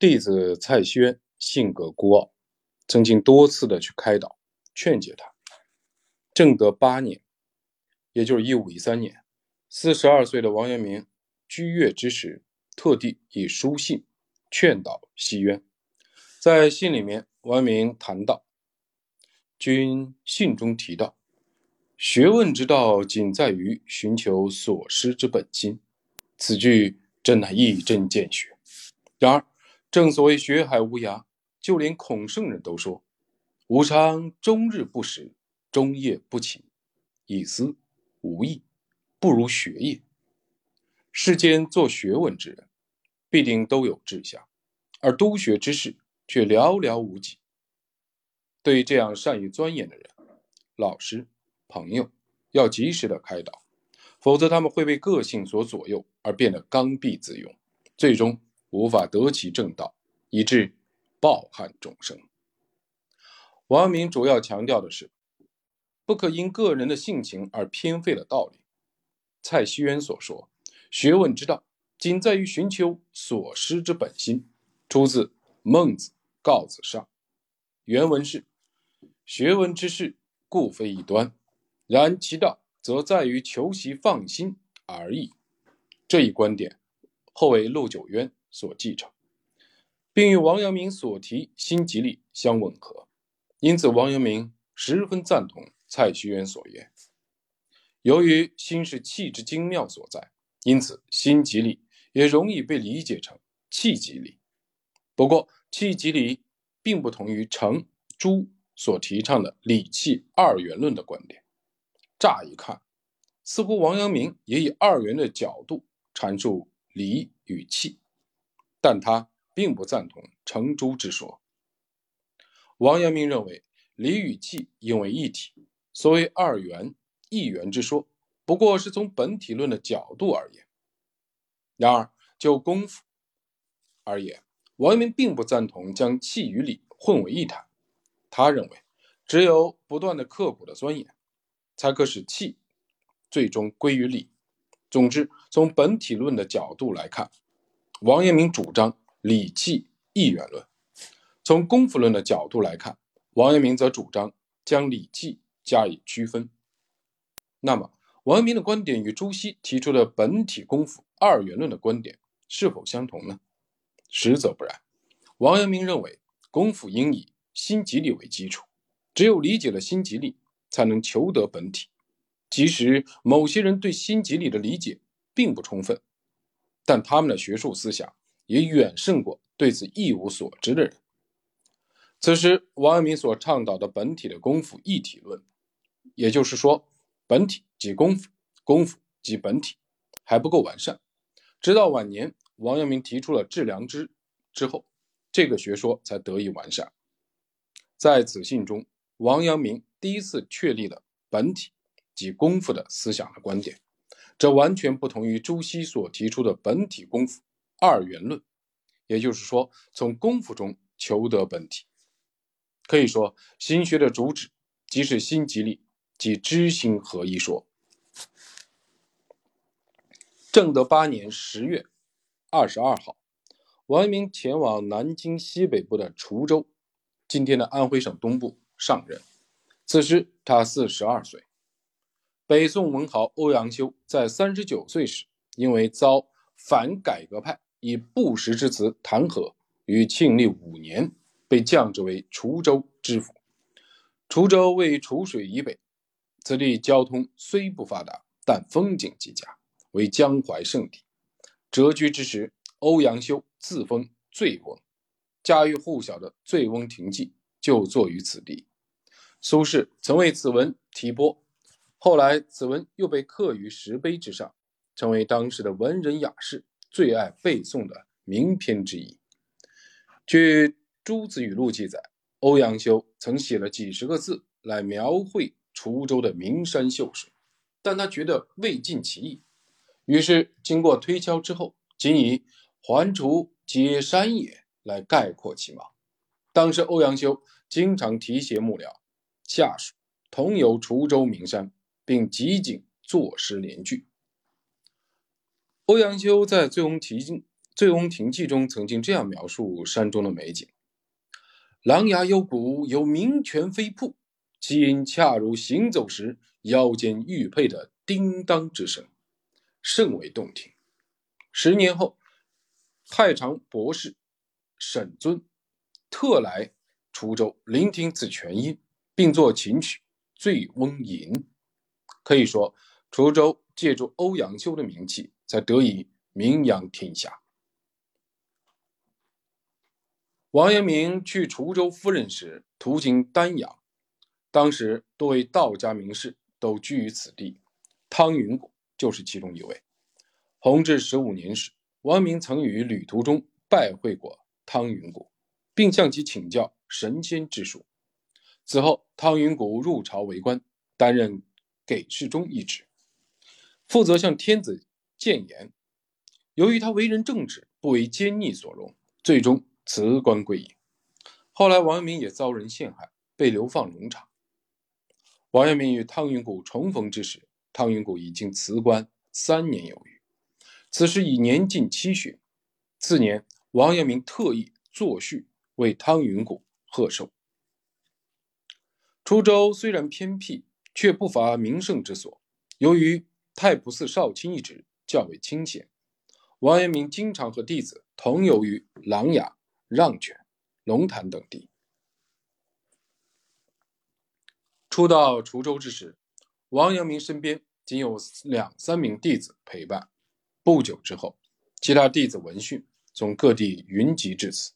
弟子蔡轩性格孤傲，曾经多次的去开导、劝解他。正德八年，也就是一五一三年，四十二岁的王阳明居岳之时，特地以书信劝导西渊。在信里面，王阳明谈到：“君信中提到，学问之道，仅在于寻求所失之本心。此句真乃一针见血。然而，正所谓学海无涯，就连孔圣人都说：‘吾常终日不食，终夜不寝，以思无益，不如学也。’世间做学问之人，必定都有志向，而督学之士却寥寥无几。对于这样善于钻研的人，老师、朋友要及时的开导，否则他们会被个性所左右，而变得刚愎自用，最终。无法得其正道，以致抱憾众生。王明主要强调的是，不可因个人的性情而偏废了道理。蔡希渊所说“学问之道，仅在于寻求所失之本心”，出自《孟子·告子上》。原文是：“学问之事，固非一端，然其道则在于求其放心而已。”这一观点后为陆九渊。所继承，并与王阳明所提心即理相吻合，因此王阳明十分赞同蔡徐渊所言。由于心是气之精妙所在，因此心即理也容易被理解成气即理。不过，气即理并不同于程朱所提倡的理气二元论的观点。乍一看，似乎王阳明也以二元的角度阐述理与气。但他并不赞同程朱之说。王阳明认为理与气应为一体，所谓二元、一元之说，不过是从本体论的角度而言。然而就功夫而言，王阳明并不赞同将气与理混为一谈。他认为，只有不断的刻苦的钻研，才可使气最终归于理。总之，从本体论的角度来看。王阳明主张礼记一元论，从功夫论的角度来看，王阳明则主张将礼记加以区分。那么，王阳明的观点与朱熹提出的本体功夫二元论的观点是否相同呢？实则不然。王阳明认为，功夫应以心即理为基础，只有理解了心即理，才能求得本体。即使某些人对心即理的理解并不充分。但他们的学术思想也远胜过对此一无所知的人。此时，王阳明所倡导的本体的功夫一体论，也就是说，本体即功夫，功夫即本体，还不够完善。直到晚年，王阳明提出了致良知之后，这个学说才得以完善。在此信中，王阳明第一次确立了本体即功夫的思想的观点。这完全不同于朱熹所提出的本体功夫二元论，也就是说，从功夫中求得本体。可以说，心学的主旨即是心即理，即知行合一说。正德八年十月二十二号，王阳明前往南京西北部的滁州（今天的安徽省东部）上任，此时他四十二岁。北宋文豪欧阳修在三十九岁时，因为遭反改革派以不实之词弹劾，于庆历五年被降职为滁州知府。滁州位滁水以北，此地交通虽不发达，但风景极佳，为江淮圣地。谪居之时，欧阳修自封醉翁，家喻户晓的《醉翁亭记》就作于此地。苏轼曾为此文题拨。后来，此文又被刻于石碑之上，成为当时的文人雅士最爱背诵的名篇之一。据《朱子语录》记载，欧阳修曾写了几十个字来描绘滁州的名山秀水，但他觉得未尽其意，于是经过推敲之后，仅以“环滁皆山也”来概括其貌。当时，欧阳修经常提携幕僚下属，同游滁州名山。并集锦作诗联句。欧阳修在《醉翁亭记》醉翁亭记》中曾经这样描述山中的美景：“狼牙幽谷有鸣泉飞瀑，其音恰如行走时腰间玉佩的叮当之声，甚为动听。”十年后，太常博士沈尊特来滁州聆听此泉音，并作琴曲《醉翁吟》。可以说，滁州借助欧阳修的名气，才得以名扬天下。王阳明去滁州赴任时，途经丹阳，当时多位道家名士都居于此地，汤云谷就是其中一位。弘治十五年时，王阳明曾于旅途中拜会过汤云谷，并向其请教神仙之术。此后，汤云谷入朝为官，担任给事中一职，负责向天子谏言。由于他为人正直，不为奸逆所容，最终。辞官归隐，后来王阳明也遭人陷害，被流放龙场。王阳明与汤云谷重逢之时，汤云谷已经辞官三年有余，此时已年近七旬。次年，王阳明特意作序为汤云谷贺寿。滁州虽然偏僻，却不乏名胜之所。由于太仆寺少卿一职较为清闲，王阳明经常和弟子同游于琅琊。让泉、龙潭等地。初到滁州之时，王阳明身边仅有两三名弟子陪伴。不久之后，其他弟子闻讯，从各地云集至此。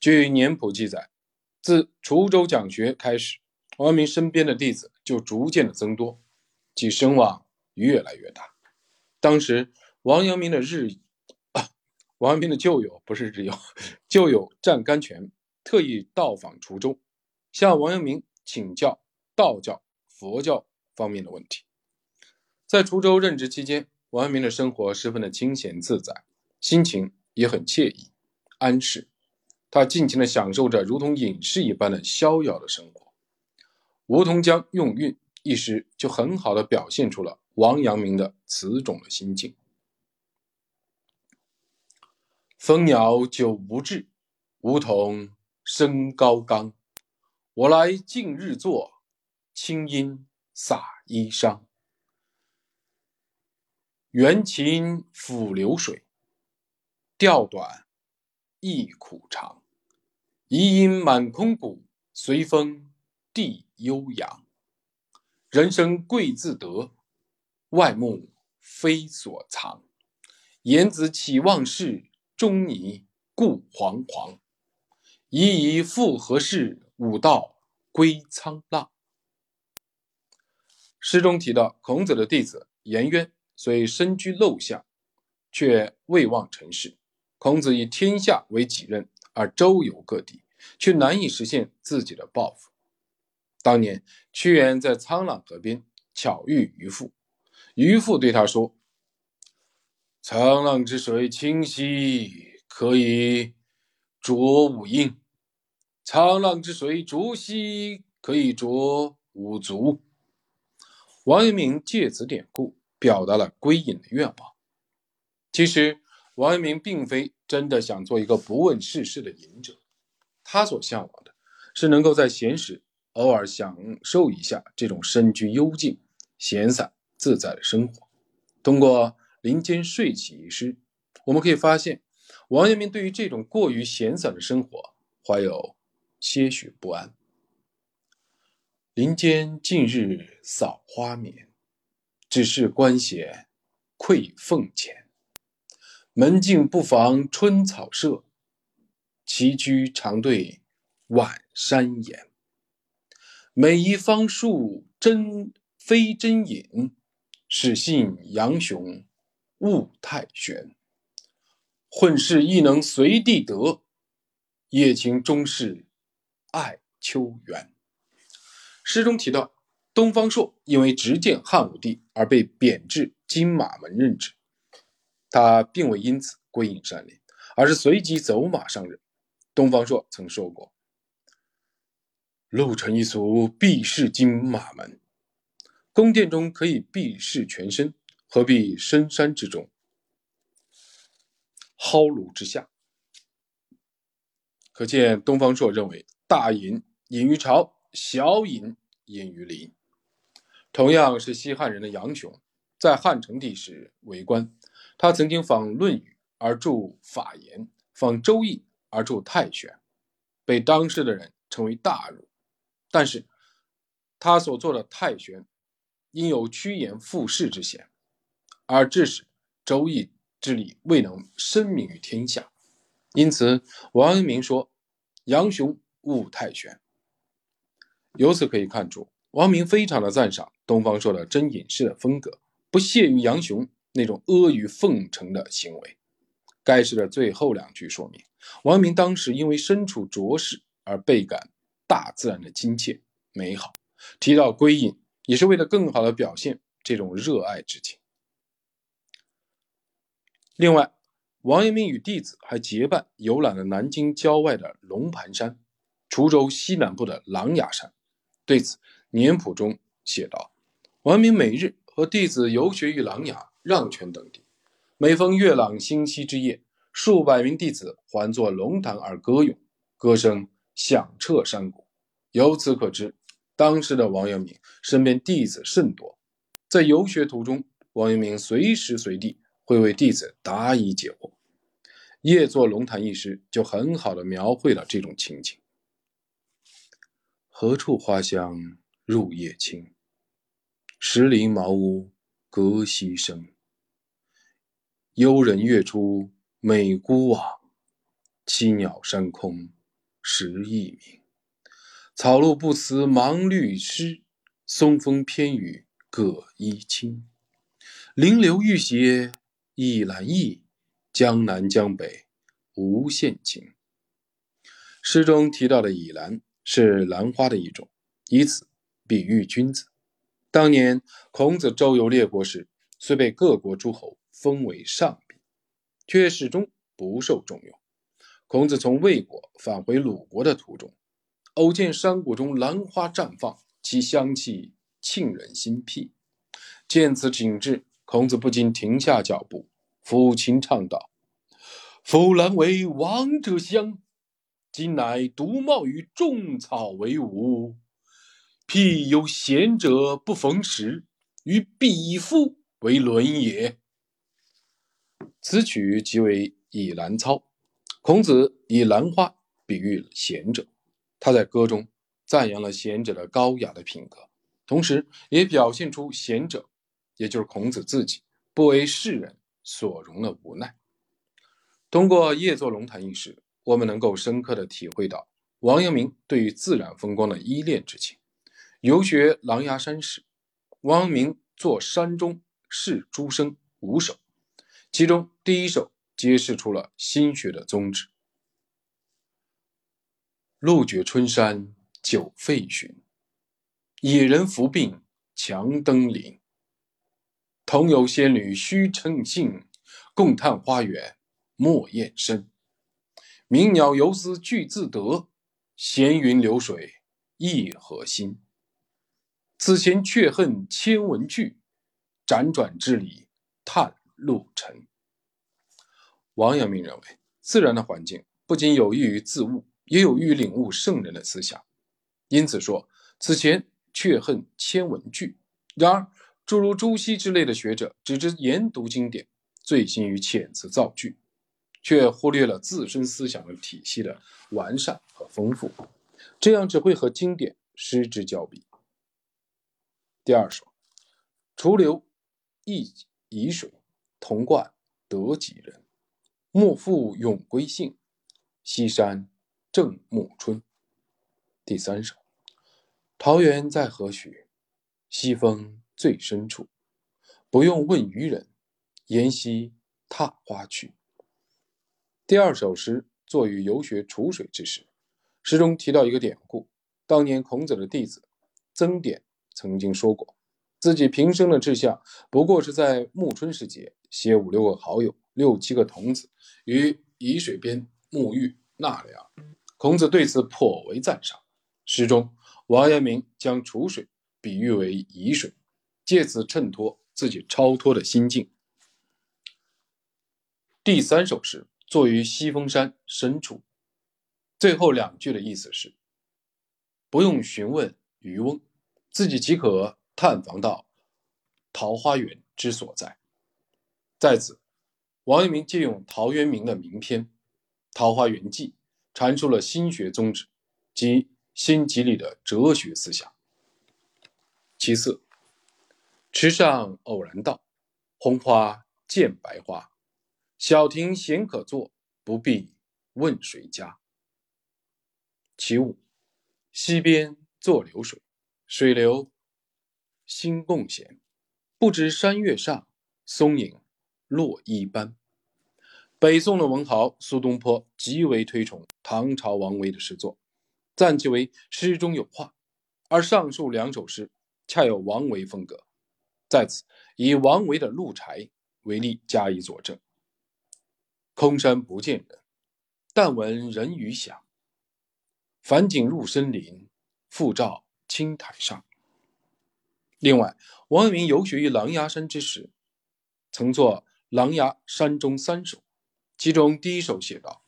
据年谱记载，自滁州讲学开始，王阳明身边的弟子就逐渐的增多，其声望越来越大。当时，王阳明的日。王阳明的旧友不是挚友，旧友湛甘泉特意到访滁州，向王阳明请教道教、佛教方面的问题。在滁州任职期间，王阳明的生活十分的清闲自在，心情也很惬意安适。他尽情的享受着如同隐士一般的逍遥的生活。梧桐江用韵一时就很好的表现出了王阳明的此种的心境。蜂鸟久不至，梧桐生高冈。我来尽日坐，清音洒衣裳。缘琴抚流水，调短意苦长。遗音满空谷，随风地悠扬。人生贵自得，外目非所藏。言子岂忘事？中泥故惶惶，疑疑复何事？武道归沧浪。诗中提到，孔子的弟子颜渊虽身居陋巷，却未忘尘世。孔子以天下为己任，而周游各地，却难以实现自己的抱负。当年，屈原在沧浪河边巧遇渔父，渔父对他说。沧浪之水清兮，可以濯吾缨；沧浪之水浊兮，可以濯吾足。王阳明借此典故，表达了归隐的愿望。其实，王阳明并非真的想做一个不问世事的隐者，他所向往的是能够在闲时偶尔享受一下这种深居幽静、闲散自在的生活，通过。林间睡起一诗，我们可以发现，王阳明对于这种过于闲散的生活怀有些许不安。林间近日扫花眠，只是官衔愧俸钱。门径不妨春草舍，栖居常对晚山岩。每一方树真非真隐，始信杨雄。悟太玄，混世亦能随地得，夜情终是爱秋园。诗中提到，东方朔因为执剑汉武帝而被贬至金马门任职，他并未因此归隐山林，而是随即走马上任。东方朔曾说过：“路程一俗，避世金马门。宫殿中可以避世全身。”何必深山之中？蒿庐之下。可见东方朔认为大隐隐于朝，小隐隐于林。同样是西汉人的杨雄，在汉成帝时为官，他曾经仿《论语》而著《法言》，仿《周易》而著《太玄》，被当时的人称为大儒。但是，他所做的《太玄》因有趋炎附势之嫌，而致使《周易》之理未能声名于天下。因此，王阳明说：“杨雄悟太玄。”由此可以看出，王明非常的赞赏东方朔的真隐士的风格，不屑于杨雄那种阿谀奉承的行为。该诗的最后两句说明，王明当时因为身处浊世而倍感大自然的亲切美好，提到归隐，也是为了更好的表现这种热爱之情。另外。王阳明与弟子还结伴游览了南京郊外的龙盘山、滁州西南部的琅琊山。对此，年谱中写道：“王明每日和弟子游学于琅琊、让泉等地，每逢月朗星稀之夜，数百名弟子环坐龙潭而歌咏，歌声响彻山谷。由此可知，当时的王阳明身边弟子甚多。在游学途中，王阳明随时随地会为弟子答疑解惑。”夜坐龙潭一诗就很好的描绘了这种情景。何处花香入夜清，石林茅屋隔溪声。幽人月出美孤往，栖鸟山空时一鸣。草露不辞忙绿诗，松风偏雨各衣轻。临流欲写倚兰意。江南江北无限情。诗中提到的倚兰是兰花的一种，以此比喻君子。当年孔子周游列国时，虽被各国诸侯封为上宾，却始终不受重用。孔子从魏国返回鲁国的途中，偶见山谷中兰花绽放，其香气沁人心脾。见此景致，孔子不禁停下脚步。抚琴唱道：“夫兰为王者香，今乃独茂于众草为伍。譬有贤者不逢时，与彼夫为伦也。”此曲即为《以兰操》，孔子以兰花比喻贤者，他在歌中赞扬了贤者的高雅的品格，同时也表现出贤者，也就是孔子自己，不为世人。所容的无奈。通过夜坐龙潭一诗，我们能够深刻的体会到王阳明对于自然风光的依恋之情。游学琅琊山时，王阳明作山中是诸生五首，其中第一首揭示出了心学的宗旨：“路绝春山久废寻，野人伏病强登临。”同有仙侣须称信，共探花园莫厌深。鸣鸟游丝俱自得，闲云流水亦何心？此前却恨千文句，辗转之里叹路尘。王阳明认为，自然的环境不仅有益于自悟，也有欲领悟圣人的思想。因此说，此前却恨千文句。然而。诸如朱熹之类的学者，只知研读经典，醉心于遣词造句，却忽略了自身思想的体系的完善和丰富，这样只会和经典失之交臂。第二首，楚留意沂水，同贯得几人？莫复永归兴，西山正暮春。第三首，桃源在何许？西风。最深处，不用问渔人，沿溪踏花去。第二首诗作于游学楚水之时，诗中提到一个典故：当年孔子的弟子曾点曾经说过，自己平生的志向不过是在暮春时节，携五六个好友、六七个童子于沂水边沐浴纳凉。孔子对此颇为赞赏。诗中，王阳明将楚水比喻为沂水。借此衬托自己超脱的心境。第三首诗作于西峰山深处，最后两句的意思是：不用询问渔翁，自己即可探访到桃花源之所在。在此，王阳明借用陶渊明的名篇《桃花源记》，阐述了心学宗旨及心集里的哲学思想。其次，池上偶然道，红花见白花，小亭闲可坐，不必问谁家。其五，溪边坐流水，水流心共闲，不知山月上，松影落衣斑。北宋的文豪苏东坡极为推崇唐朝王维的诗作，赞其为诗中有画，而上述两首诗。恰有王维风格，在此以王维的《鹿柴》为例加以佐证。空山不见人，但闻人语响。返景入深林，复照青苔上。另外，王阳明游学于狼牙山之时，曾作《狼牙山中三首》，其中第一首写道：“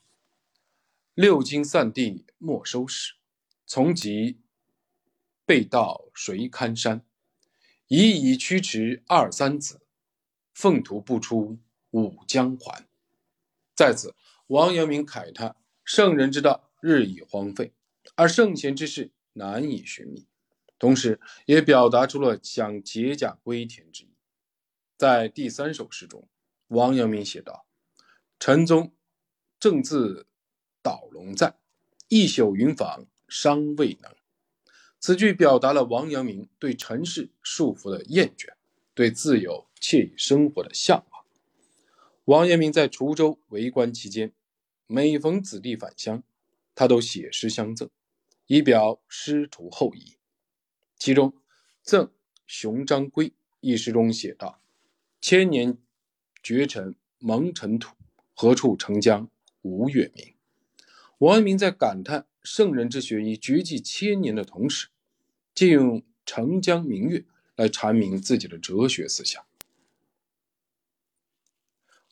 六经散地莫收拾，从即。”背道谁堪山？已以驱驰二三子，奉图不出五江还。在此，王阳明慨叹圣人之道日益荒废，而圣贤之事难以寻觅，同时也表达出了想解甲归田之意。在第三首诗中，王阳明写道：“陈宗正自导龙在，一宿云访尚未能。”此句表达了王阳明对尘世束缚的厌倦，对自由惬意生活的向往。王阳明在滁州为官期间，每逢子弟返乡，他都写诗相赠，以表师徒厚谊。其中《赠熊章圭》一诗中写道：“千年绝尘蒙尘土，何处澄江无月明。”王阳明在感叹圣人之学已绝迹千年的同时，借用澄江明月来阐明自己的哲学思想，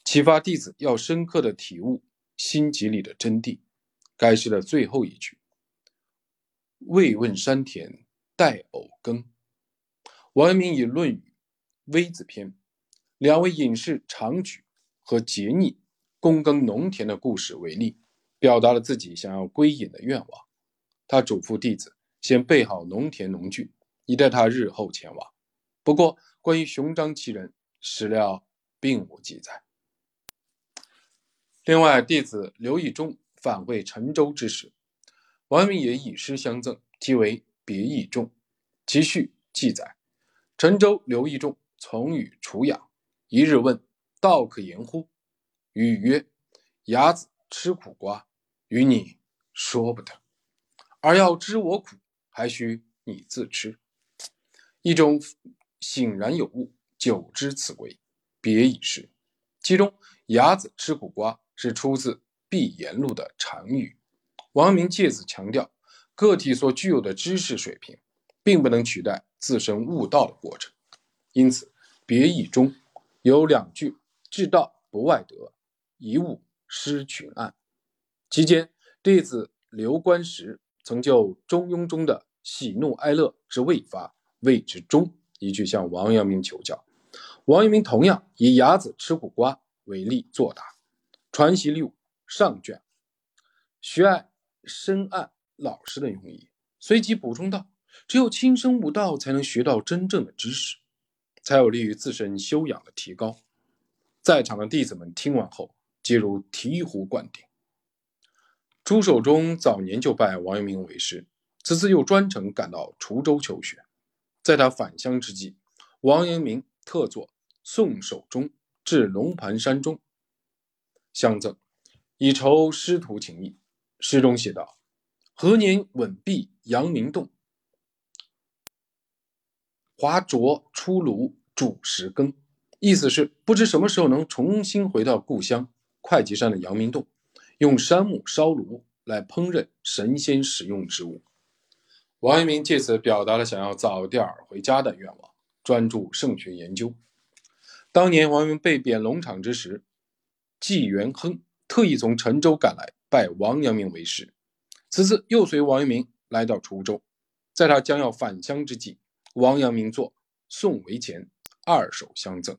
启发弟子要深刻的体悟心集里的真谛。该诗的最后一句：“未问山田待偶耕。”王阳明以《论语·微子篇》两位隐士长举和桀溺躬耕农田的故事为例，表达了自己想要归隐的愿望。他嘱咐弟子。先备好农田农具，以待他日后前往。不过，关于熊章其人，史料并无记载。另外，弟子刘义忠返回陈州之时，王明也以诗相赠，题为《别义仲》。其序记载：陈州刘义仲从与楚养，一日问道可言乎？语曰：“牙子吃苦瓜，与你说不得。而要知我苦。”还需你自吃，一种醒然有悟，久知此归，别已逝。其中“伢子吃苦瓜”是出自《碧岩录》的禅语。王明借此强调，个体所具有的知识水平，并不能取代自身悟道的过程。因此，别义中有两句：“至道不外得，遗物失群案。”期间，弟子刘观石。曾就《中庸》中的喜怒哀乐之未发，谓之中，一句向王阳明求教。王阳明同样以牙子吃苦瓜为例作答。《传习录》上卷，学爱深谙老师的用意，随即补充道：“只有亲身悟道，才能学到真正的知识，才有利于自身修养的提高。”在场的弟子们听完后，皆如醍醐灌顶。朱守忠早年就拜王阳明为师，此次又专程赶到滁州求学。在他返乡之际，王阳明特作《送守忠至龙盘山中》相赠，以酬师徒情谊。诗中写道：“何年稳壁阳明洞，华灼出炉煮石羹。”意思是不知什么时候能重新回到故乡会稽山的阳明洞。用杉木烧炉来烹饪神仙使用之物，王阳明借此表达了想要早点回家的愿望，专注圣学研究。当年王阳明被贬龙场之时，纪元亨特意从陈州赶来拜王阳明为师，此次又随王阳明来到滁州，在他将要返乡之际，王阳明作《送为钱》二首相赠。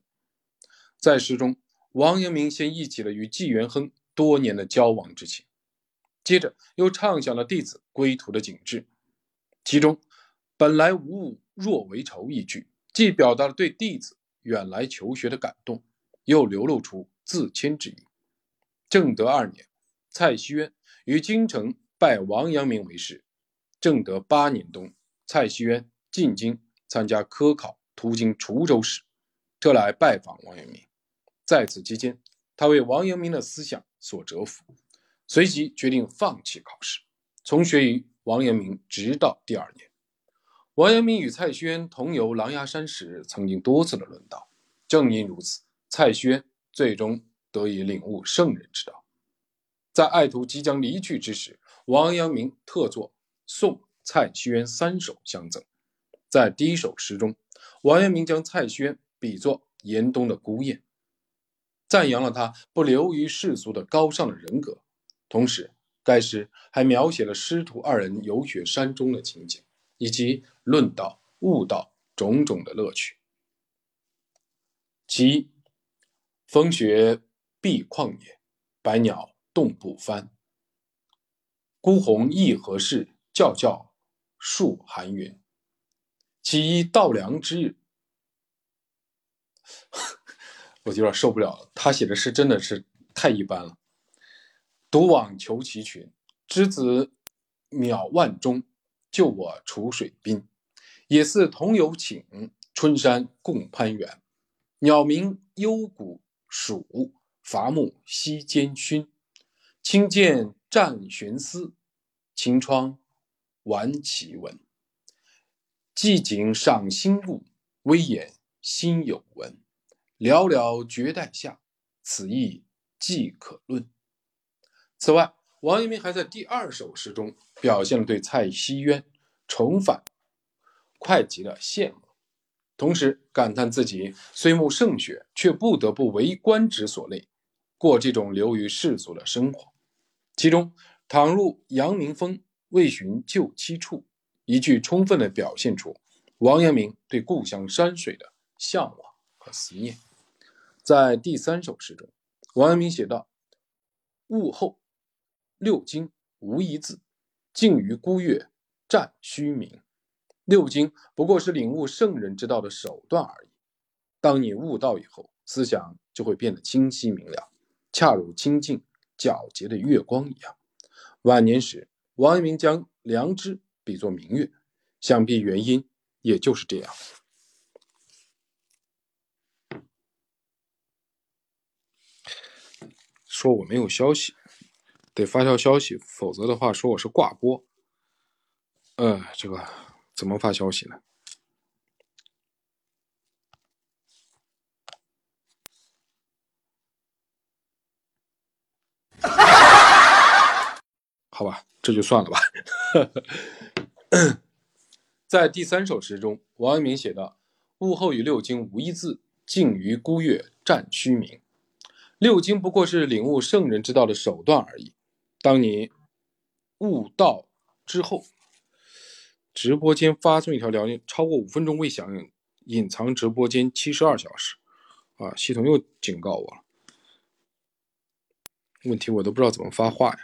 在诗中，王阳明先忆起了与纪元亨多年的交往之情，接着又畅想了弟子归途的景致。其中“本来无物，若为愁”一句，既表达了对弟子远来求学的感动，又流露出自谦之意。正德二年，蔡希渊于京城拜王阳明为师。正德八年冬，蔡希渊进京参加科考，途经滁州时，特来拜访王阳明。在此期间，他为王阳明的思想所折服，随即决定放弃考试，从学于王阳明，直到第二年。王阳明与蔡轩同游狼牙山时，曾经多次的论道。正因如此，蔡轩最终得以领悟圣人之道。在爱徒即将离去之时，王阳明特作送蔡轩渊三首相赠。在第一首诗中，王阳明将蔡轩比作严冬的孤雁。赞扬了他不流于世俗的高尚的人格，同时，该诗还描写了师徒二人游学山中的情景，以及论道、悟道种种的乐趣。其一，风雪碧旷野，百鸟动不翻。孤鸿亦何事？叫叫树寒云。其一稻粱之日。我就有点受不了了，他写的诗真的是太一般了。独往求其群，之子渺万中，救我楚水滨。也似同游请，春山共攀援。鸟鸣幽谷暑，伐木溪间熏。轻剑战寻思，晴窗玩奇闻。寂景赏心物，微言心有闻。寥寥绝代下，此意即可论。此外，王阳明还在第二首诗中表现了对蔡希渊重返会稽的羡慕，同时感叹自己虽慕圣学，却不得不为官职所累，过这种流于世俗的生活。其中“倘入阳明峰，未寻旧栖处”一句，充分地表现出王阳明对故乡山水的向往和思念。在第三首诗中，王阳明写道：“物后六经无一字，静于孤月占虚名。六经不过是领悟圣人之道的手段而已。当你悟道以后，思想就会变得清晰明了，恰如清净皎洁的月光一样。”晚年时，王阳明将良知比作明月，想必原因也就是这样。说我没有消息，得发条消息，否则的话说我是挂播。呃，这个怎么发消息呢？好吧，这就算了吧。在第三首诗中，王阳明写道：“物后与六经无一字，静于孤月占虚名。”六经不过是领悟圣人之道的手段而已。当你悟道之后，直播间发送一条聊天，超过五分钟未响应，隐藏直播间七十二小时。啊，系统又警告我了。问题我都不知道怎么发话呀。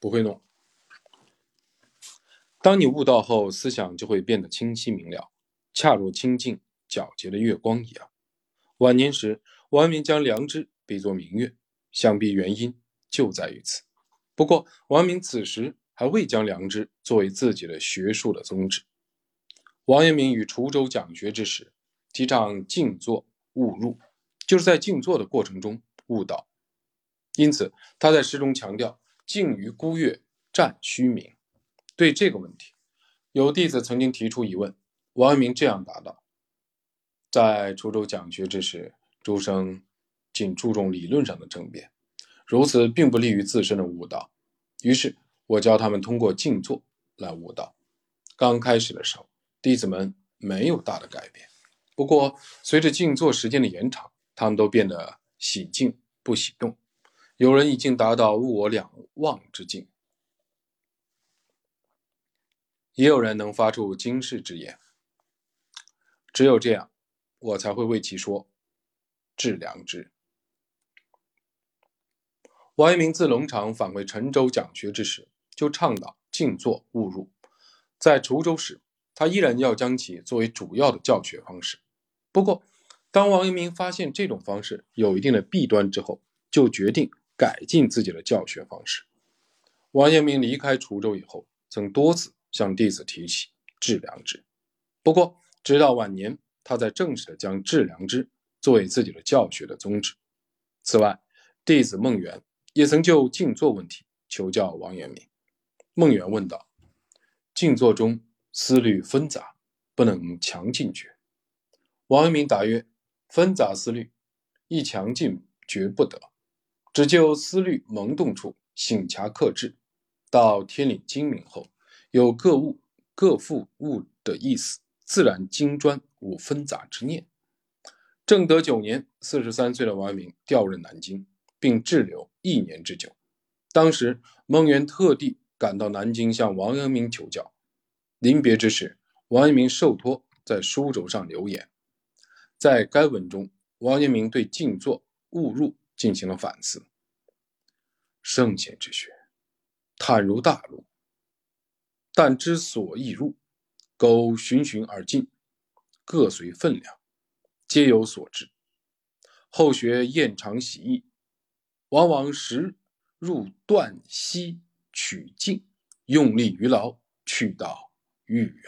不会弄。当你悟道后，思想就会变得清晰明了，恰如清净皎洁的月光一样。晚年时，王阳明将良知比作明月，想必原因就在于此。不过，王阳明此时还未将良知作为自己的学术的宗旨。王阳明与滁州讲学之时，提倡静坐悟入，就是在静坐的过程中悟道。因此，他在诗中强调。静于孤月占虚名。对这个问题，有弟子曾经提出疑问，王阳明这样答道：“在滁州讲学之时，诸生仅注重理论上的争辩，如此并不利于自身的悟道。于是，我教他们通过静坐来悟道。刚开始的时候，弟子们没有大的改变。不过，随着静坐时间的延长，他们都变得喜静不喜动。有人已经达到物我两忘之境，也有人能发出惊世之言。只有这样。我才会为其说致良知。王阳明自龙场返回陈州讲学之时，就倡导静坐勿入。在滁州时，他依然要将其作为主要的教学方式。不过，当王阳明发现这种方式有一定的弊端之后，就决定改进自己的教学方式。王阳明离开滁州以后，曾多次向弟子提起致良知。不过，直到晚年。他在正式的将致良知作为自己的教学的宗旨。此外，弟子孟元也曾就静坐问题求教王阳明。孟元问道：“静坐中思虑纷杂，不能强进觉。”王阳明答曰：“纷杂思虑，一强进觉不得。只就思虑萌动处，醒察克制，到天理精明后，有各物各复物的意思。”自然精专无纷杂之念。正德九年，四十三岁的王阳明调任南京，并滞留一年之久。当时，孟元特地赶到南京向王阳明求教。临别之时，王阳明受托在书轴上留言。在该文中，王阳明对静坐误入进行了反思。圣贤之学，坦如大陆，但之所以入。苟循循而进，各随分量，皆有所至。后学厌长喜义，往往时入断溪取静，用力于劳，去道愈远。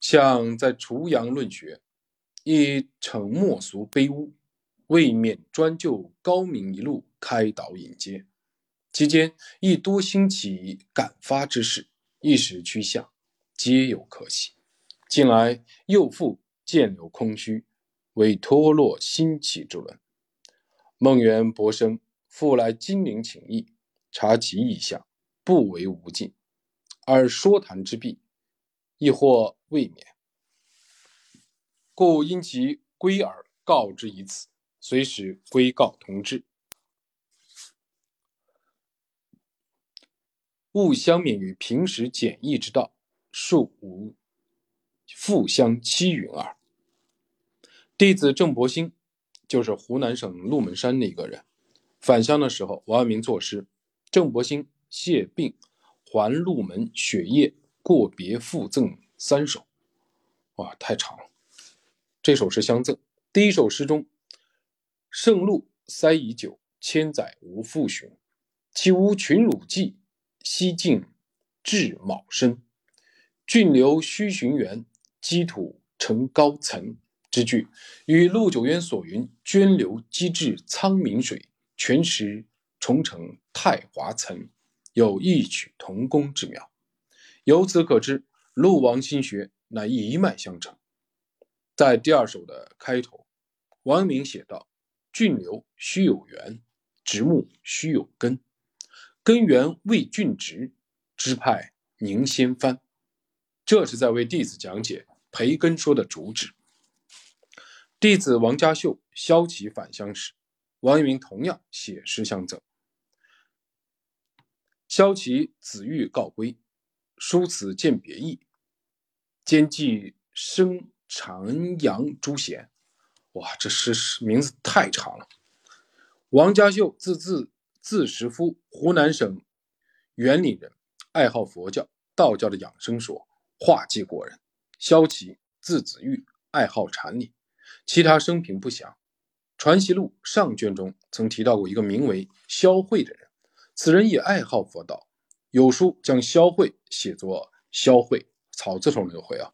像在滁阳论学，亦逞莫俗卑污，未免专就高明一路开导引接，其间亦多兴起感发之事，一时趋向。皆有可喜，近来又复渐流空虚，为脱落兴起之论。孟元博生复来金陵请益，察其意向，不为无尽，而说谈之弊，亦或未免。故因其归而告之以此，随时归告同志，勿相免于平时简易之道。数无复相欺云耳。弟子郑伯兴就是湖南省鹿门山的一个人。返乡的时候，王阳明作诗，郑伯兴谢病还鹿门雪夜过别附赠三首。哇，太长了。这首诗相赠。第一首诗中：“圣鹿塞已久，千载无复寻。岂无群辱迹？西晋至卯申。”峻流须寻源，积土成高层之句，与陆九渊所云“涓流积至苍溟水，泉石重成太华层”有异曲同工之妙。由此可知，陆王心学乃一脉相承。在第二首的开头，王阳明写道：“峻流须有源，直木须有根，根源未峻直，枝派宁先翻。”这是在为弟子讲解培根说的主旨。弟子王家秀、萧齐返乡时，王阳明同样写诗相赠。萧齐子欲告归，书此见别意，兼寄生长阳诸贤。哇，这诗名字太长了。王家秀字字字石夫，湖南省沅陵人，爱好佛教、道教的养生说。画技过人，萧齐字子玉，爱好禅理，其他生平不详。《传习录》上卷中曾提到过一个名为萧慧的人，此人也爱好佛道，有书将萧慧写作萧慧，草字头那个慧啊。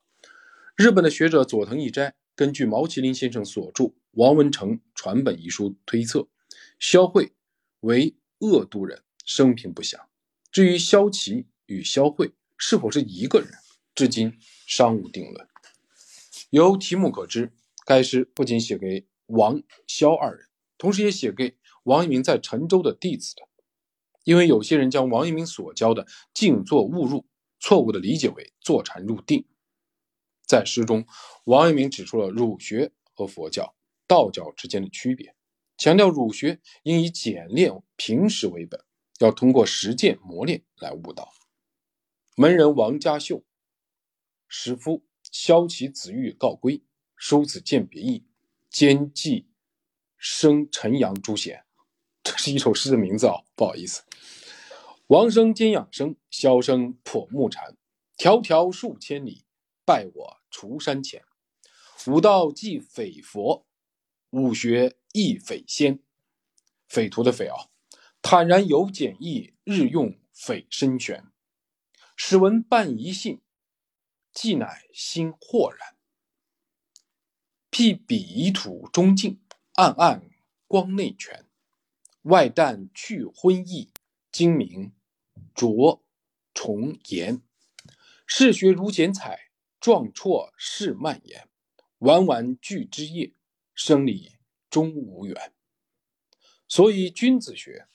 日本的学者佐藤义斋根据毛麒麟先生所著《王文成传本遗书》推测，萧慧为鄂都人，生平不详。至于萧齐与萧慧是否是一个人？至今尚无定论。由题目可知，该诗不仅写给王萧二人，同时也写给王阳明在陈州的弟子的。因为有些人将王阳明所教的静坐误入，错误的理解为坐禅入定。在诗中，王阳明指出了儒学和佛教、道教之间的区别，强调儒学应以简练平实为本，要通过实践磨练来悟道。门人王家秀、石夫萧其子玉告归，叔子鉴别意，兼记生陈阳诸贤。这是一首诗的名字啊，不好意思。王生兼养生，萧生破木禅，迢迢数千里，拜我除山前。武道即匪佛，武学亦匪仙。匪徒的匪啊，坦然有简易，日用匪深玄。使闻半疑信，既乃心豁然。辟彼土中静，暗暗光内全。外淡去昏翳，精明着重言。嗜学如剪彩，壮绰是蔓延。晚晚聚之夜，生理终无缘。所以君子学，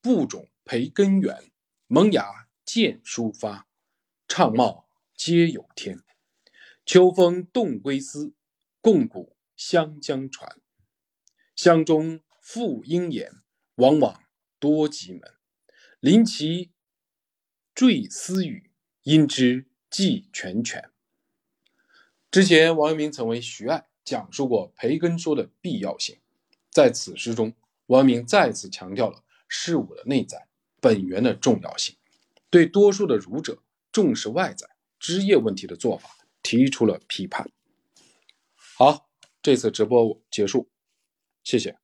不种培根源，萌芽见抒发。畅茂皆有天，秋风动归思，共鼓湘江船。湘中复应言，往往多吉门。临其坠思语，因之寄泉泉。之前，王阳明曾为徐爱讲述过培根说的必要性。在此诗中，王阳明再次强调了事物的内在本源的重要性，对多数的儒者。重视外在枝叶问题的做法提出了批判。好，这次直播结束，谢谢。